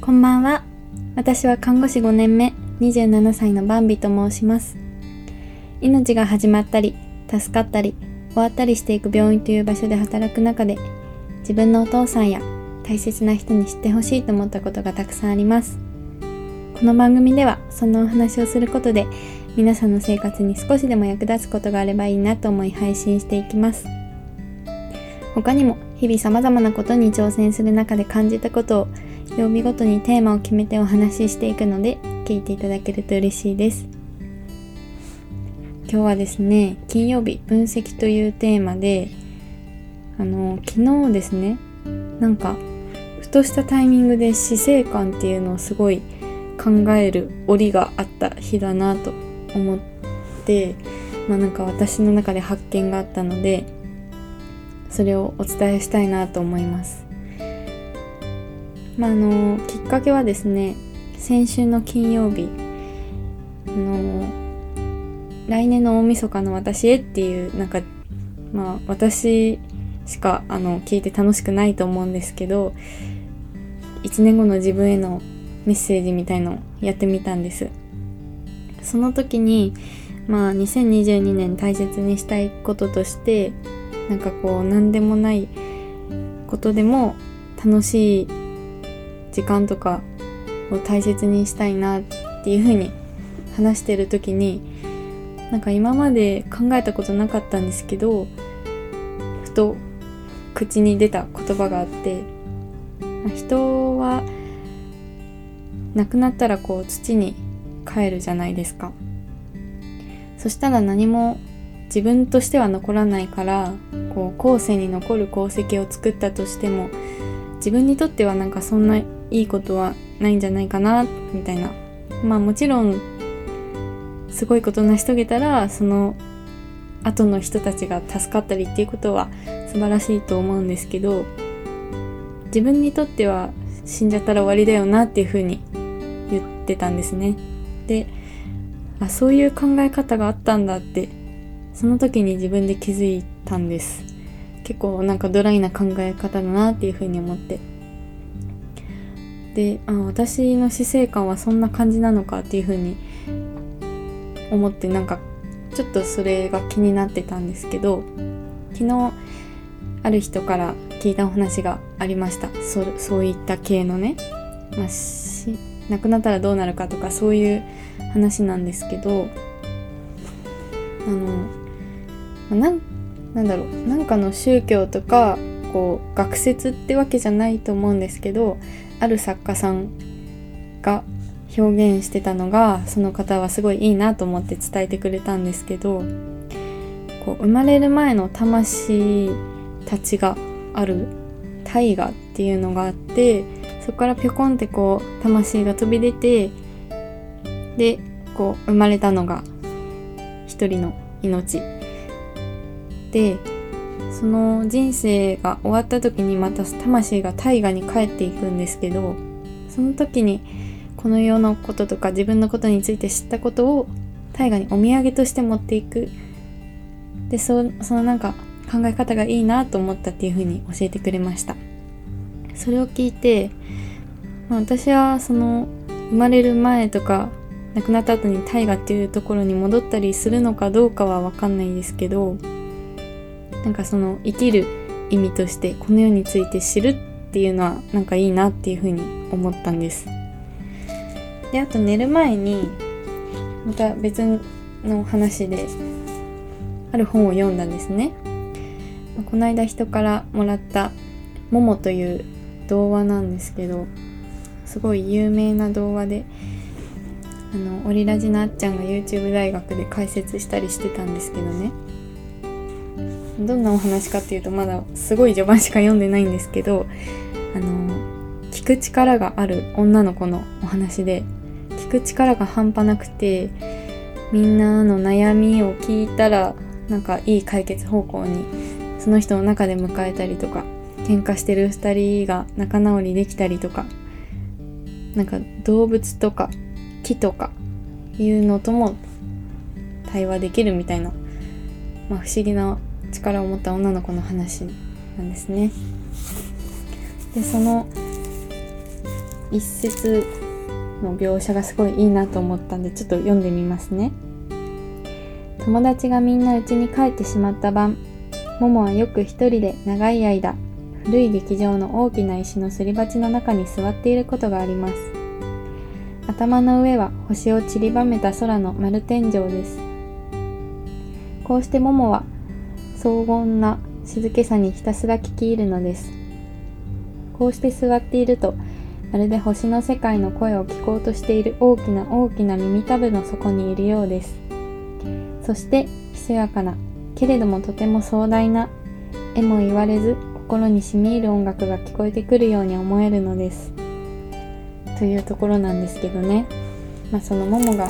こんばんは。私は看護師5年目、27歳のバンビと申します。命が始まったり、助かったり、終わったりしていく病院という場所で働く中で、自分のお父さんや大切な人に知ってほしいと思ったことがたくさんあります。この番組では、そんなお話をすることで、皆さんの生活に少しでも役立つことがあればいいなと思い配信していきます。他にも、日々様々なことに挑戦する中で感じたことを曜日ごとにテーマを決めてお話ししていくので聞いていただけると嬉しいです。今日はですね金曜日分析というテーマであの昨日ですねなんかふとしたタイミングで死生観っていうのをすごい考える折があった日だなと思ってまあなんか私の中で発見があったのでそれをお伝えしたいなと思います。まあ、あのきっかけはですね先週の金曜日あの来年の大晦日の私へっていうなんかまあ私しかあの聞いて楽しくないと思うんですけど1年後の自分へのメッセージみたいのをやってみたんです。その時にまあ2022年大切にしたいこととしてなんかこう何でもないことでも楽しい時間とかを大切にしたいなっていうふうに話してる時になんか今まで考えたことなかったんですけどふと口に出た言葉があって人は亡くなったらこう土に帰るじゃないですか。そしたら何も自分としては残らないからこう後世に残る功績を作ったとしても自分にとってはなんかそんないいことはないんじゃないかなみたいな。まあもちろんすごいこと成し遂げたらその後の人たちが助かったりっていうことは素晴らしいと思うんですけど自分にとっては死んじゃったら終わりだよなっていうふうに言ってたんですね。であそういう考え方があったんだってその時に自分で気づいたんです。結構なんかドライな考え方だなっていうふうに思って。であ私の死生観はそんな感じなのかっていうふうに思ってなんかちょっとそれが気になってたんですけど昨日ある人から聞いたお話がありました。そそういった系のね、まあ、し亡くなったらどうなるかとかそういう話なんですけどあのなんなんだろう。なんかの宗教とかこう学説ってわけじゃないと思うんですけどある作家さんが表現してたのがその方はすごいいいなと思って伝えてくれたんですけどこう生まれる前の魂たちがある大河っていうのがあってそこからぴょこんってこう魂が飛び出てでこう生まれたのが一人の命。でその人生が終わった時にまた魂が大河に帰っていくんですけどその時にこの世のこととか自分のことについて知ったことを大河にお土産として持っていく。でそそのなんか考え方がいいなと思ったっていうふうに教えてくれました。それを聞いて、まあ、私はその生まれる前とか亡くなった後に大河っていうところに戻ったりするのかどうかは分かんないですけどなんかその生きる意味としてこの世について知るっていうのはなんかいいなっていうふうに思ったんです。であと寝る前にまた別の話である本を読んだんですね。この間人からもらった「もも」という童話なんですけどすごい有名な童話であのオリラジのあっちゃんが YouTube 大学で解説したりしてたんですけどね。どんなお話かっていうとまだすごい序盤しか読んでないんですけどあの聞く力がある女の子のお話で聞く力が半端なくてみんなの悩みを聞いたらなんかいい解決方向にその人の中で迎えたりとか喧嘩してる2人が仲直りできたりとかなんか動物とか木とかいうのとも対話できるみたいな、まあ、不思議な力を持った女の子の話なんですね。でその一節の描写がすごいいいなと思ったんでちょっと読んでみますね。友達がみんな家に帰ってしまった晩ももはよく一人で長い間古い劇場の大きな石のすり鉢の中に座っていることがあります。頭の上は星を散りばめた空の丸天井です。こうしてももは荘厳な静けさにひたすら聞き入るのです。こうして座っているとまるで星の世界の声を聞こうとしている大きな大きな耳たぶの底にいるようです。そしてひそやかなけれどもとても壮大な絵も言われず心に染み入る音楽が聞こえてくるように思えるのです。というところなんですけどね、まあ、そのももが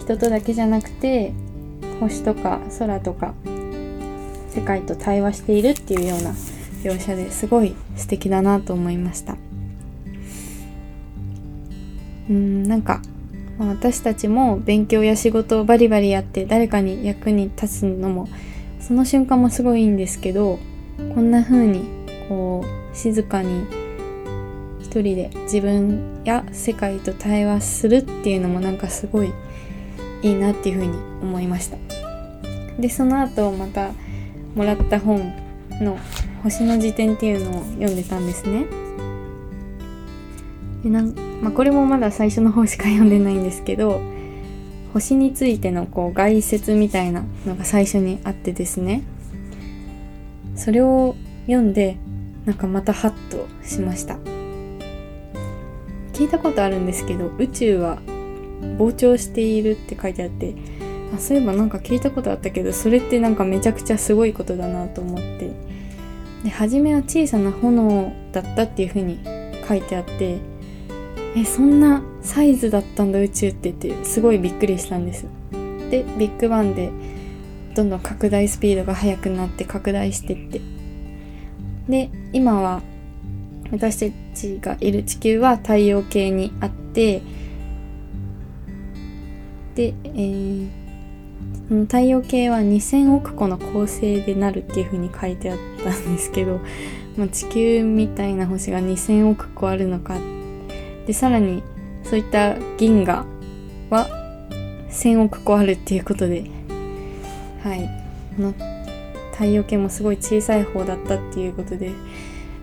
人とだけじゃなくて星とか空とか世界と対話しているっていうような描写ですごい素敵だなと思いました。うんなんか私たちも勉強や仕事をバリバリやって誰かに役に立つのもその瞬間もすごいいいんですけどこんな風にこう静かに一人で自分や世界と対話するっていうのもなんかすごいいいなっていう風に思いました。でその後またもらった本の「星の辞典」っていうのを読んでたんですね。でなんまあ、これもまだ最初の方しか読んでないんですけど星についてのこう概説みたいなのが最初にあってですね。それを読んでなんかまたハッとしました。聞いたことあるんですけど宇宙は膨張しているって書いてあってあそういえばなんか聞いたことあったけどそれってなんかめちゃくちゃすごいことだなと思って。で初めは小さな炎だったっていう風に書いてあってえそんなサイズだったんだ宇宙って言ってすごいびっくりしたんです。でビッグバンでどんどん拡大スピードが速くなって拡大してって。で今は私たちがいる地球は太陽系にあってで、えー、太陽系は2000億個の構成でなるっていう風に書いてあったんですけど、まあ、地球みたいな星が2000億個あるのか。でさらにそういった銀河は1000億個あるっていうことではい。この太陽系もすごい小さい方だったっていうことで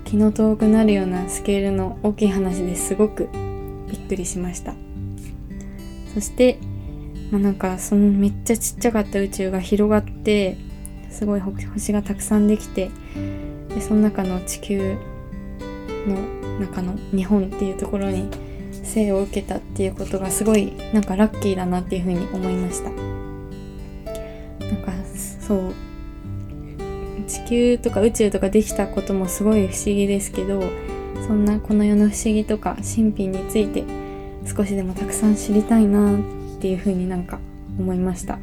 気の遠くなるようなスケールの大きい話ですごくびっくりしました。そしてまあ、なんかそのめっちゃちっちゃかった宇宙が広がってすごい星がたくさんできてでその中の地球の中の日本っていうところに生を受けたっていうことがすごいなんかラッキーだなっていうふうに思いました。なんかそう地球とか宇宙とかできたこともすごい不思議ですけどそんなこの世の不思議とか神秘について少しでもたくさん知りたいなってっていうふうになんか思いました。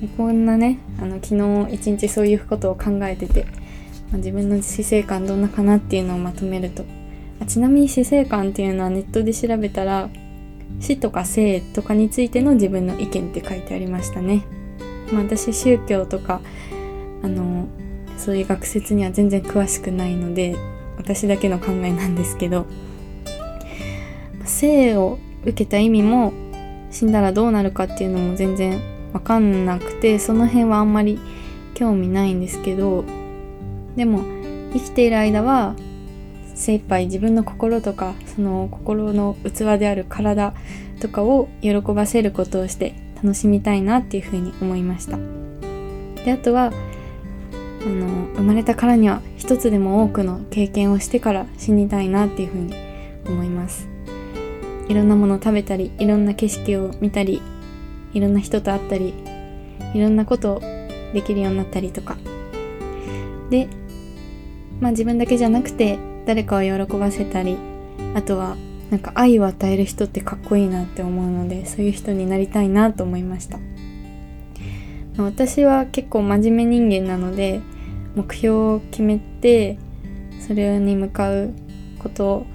でこんなねあの昨日一日そういうことを考えてて、まあ、自分の死生観どんなかなっていうのをまとめると。あちなみに死生観っていうのはネットで調べたら死とか生とかについての自分の意見って書いてありましたね、まあ、私宗教とかあのそういう学説には全然詳しくないので私だけの考えなんですけど。生を受けた意味も死んだらどうなるかっていうのも全然わかんなくてその辺はあんまり興味ないんですけどでも生きている間は精一杯自分の心とかその心の器である体とかを喜ばせることをして楽しみたいなっていうふうに思いました。であとはあの生まれたからには一つでも多くの経験をしてから死にたいなっていうふうに思います。いろんなもの食べたりいろんな景色を見たりいろんな人と会ったりいろんなことをできるようになったりとか。でまあ自分だけじゃなくて誰かを喜ばせたりあとはなんか愛を与える人ってかっこいいなって思うのでそういう人になりたいなと思いました。私は結構真面目人間なので目標を決めてそれに向かうことを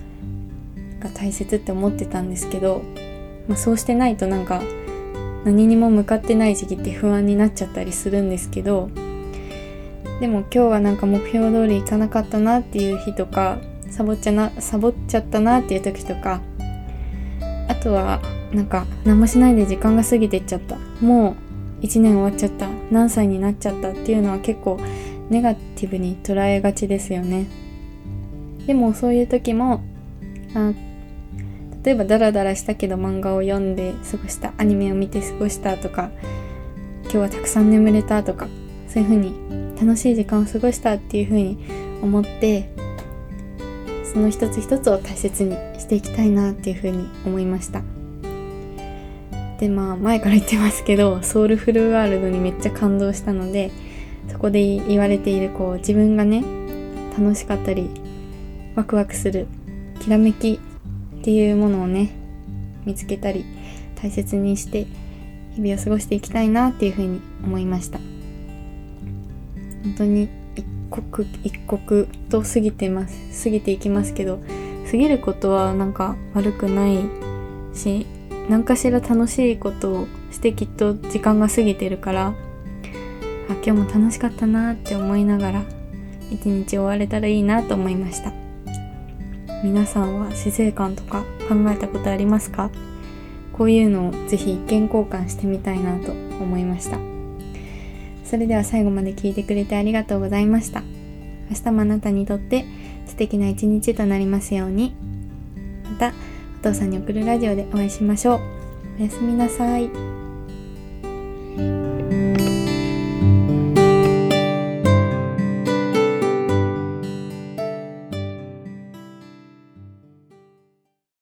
が大切って思ってたんですけど、まあ、そうしてないとなんか何にも向かってない時期って不安になっちゃったりするんですけどでも今日はなんか目標通りいかなかったなっていう日とかサボっちゃなサボっちゃったなっていう時とかあとはなんか何もしないで時間が過ぎてっちゃった。もう1年終わっちゃった。何歳になっちゃったっていうのは結構ネガティブに捉えがちですよね。でもそういう時もあ例えばダラダラしたけど漫画を読んで過ごしたアニメを見て過ごしたとか今日はたくさん眠れたとかそういう風に楽しい時間を過ごしたっていう風に思ってその一つ一つを大切にしていきたいなっていう風に思いました。でまあ前から言ってますけどソウルフルワールドにめっちゃ感動したのでそこで言われているこう自分がね楽しかったりワクワクするきらめきっていうものをね見つけたり大切にして日々を過ごしていきたいなっていうふうに思いました。本当に一刻一刻と過ぎてます過ぎていきますけど過ぎることはなんか悪くないし何かしら楽しいことをしてきっと時間が過ぎてるからあ今日も楽しかったなって思いながら一日終われたらいいなと思いました。皆さんは死生観とか考えたことありますか？こういうのをぜひ意見交換してみたいなと思いました。それでは最後まで聞いてくれてありがとうございました。明日もあなたにとって素敵な一日となりますように。またお父さんに送るラジオでお会いしましょう。おやすみなさい。